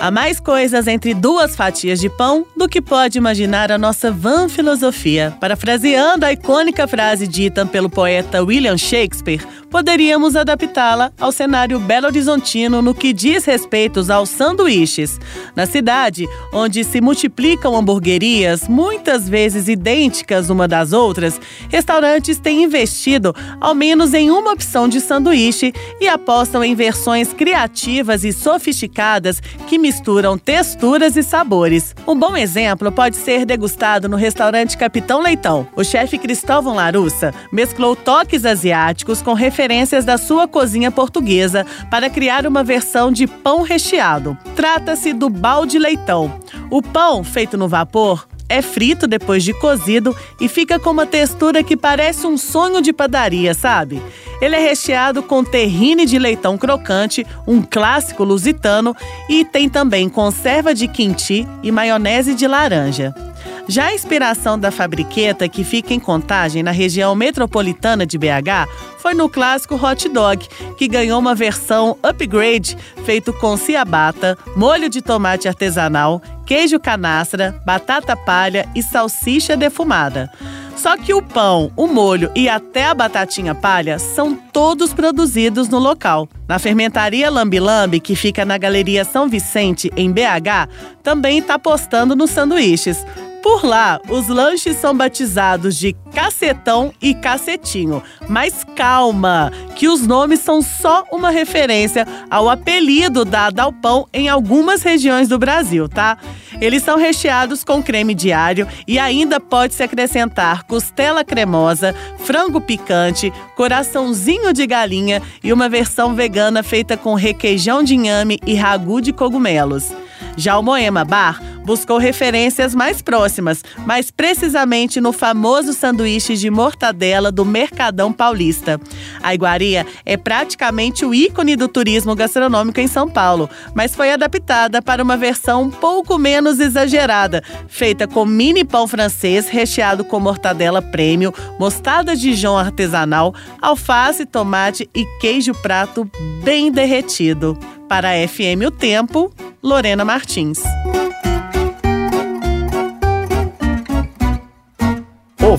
Há mais coisas entre duas fatias de pão do que pode imaginar a nossa van filosofia. Parafraseando a icônica frase dita pelo poeta William Shakespeare, poderíamos adaptá-la ao cenário belo horizontino no que diz respeito aos sanduíches. Na cidade, onde se multiplicam hamburguerias, muitas vezes idênticas uma das outras, restaurantes têm investido ao menos em uma opção de sanduíche e apostam em versões criativas e sofisticadas que misturam texturas e sabores. Um bom exemplo pode ser degustado no restaurante Capitão Leitão. O chefe Cristóvão Larussa mesclou toques asiáticos com referências da sua cozinha portuguesa para criar uma versão de pão recheado. Trata-se do balde leitão. O pão, feito no vapor, é frito depois de cozido e fica com uma textura que parece um sonho de padaria, sabe? Ele é recheado com terrine de leitão crocante, um clássico lusitano, e tem também conserva de quinti e maionese de laranja. Já a inspiração da fabriqueta, que fica em Contagem, na região metropolitana de BH, foi no clássico hot dog, que ganhou uma versão upgrade feito com ciabatta, molho de tomate artesanal, queijo canastra, batata palha e salsicha defumada. Só que o pão, o molho e até a batatinha palha são todos produzidos no local. Na fermentaria Lambi Lambi, que fica na Galeria São Vicente, em BH, também está apostando nos sanduíches. Por lá, os lanches são batizados de cacetão e cacetinho. Mas calma, que os nomes são só uma referência ao apelido dado ao pão em algumas regiões do Brasil, tá? Eles são recheados com creme alho e ainda pode-se acrescentar costela cremosa, frango picante, coraçãozinho de galinha e uma versão vegana feita com requeijão de inhame e ragu de cogumelos. Já o Moema Bar buscou referências mais próximas, mais precisamente no famoso sanduíche de mortadela do Mercadão Paulista. A iguaria é praticamente o ícone do turismo gastronômico em São Paulo, mas foi adaptada para uma versão um pouco menos exagerada, feita com mini pão francês recheado com mortadela prêmio, mostarda Dijon artesanal, alface, tomate e queijo prato bem derretido. Para a FM O Tempo, Lorena Martins.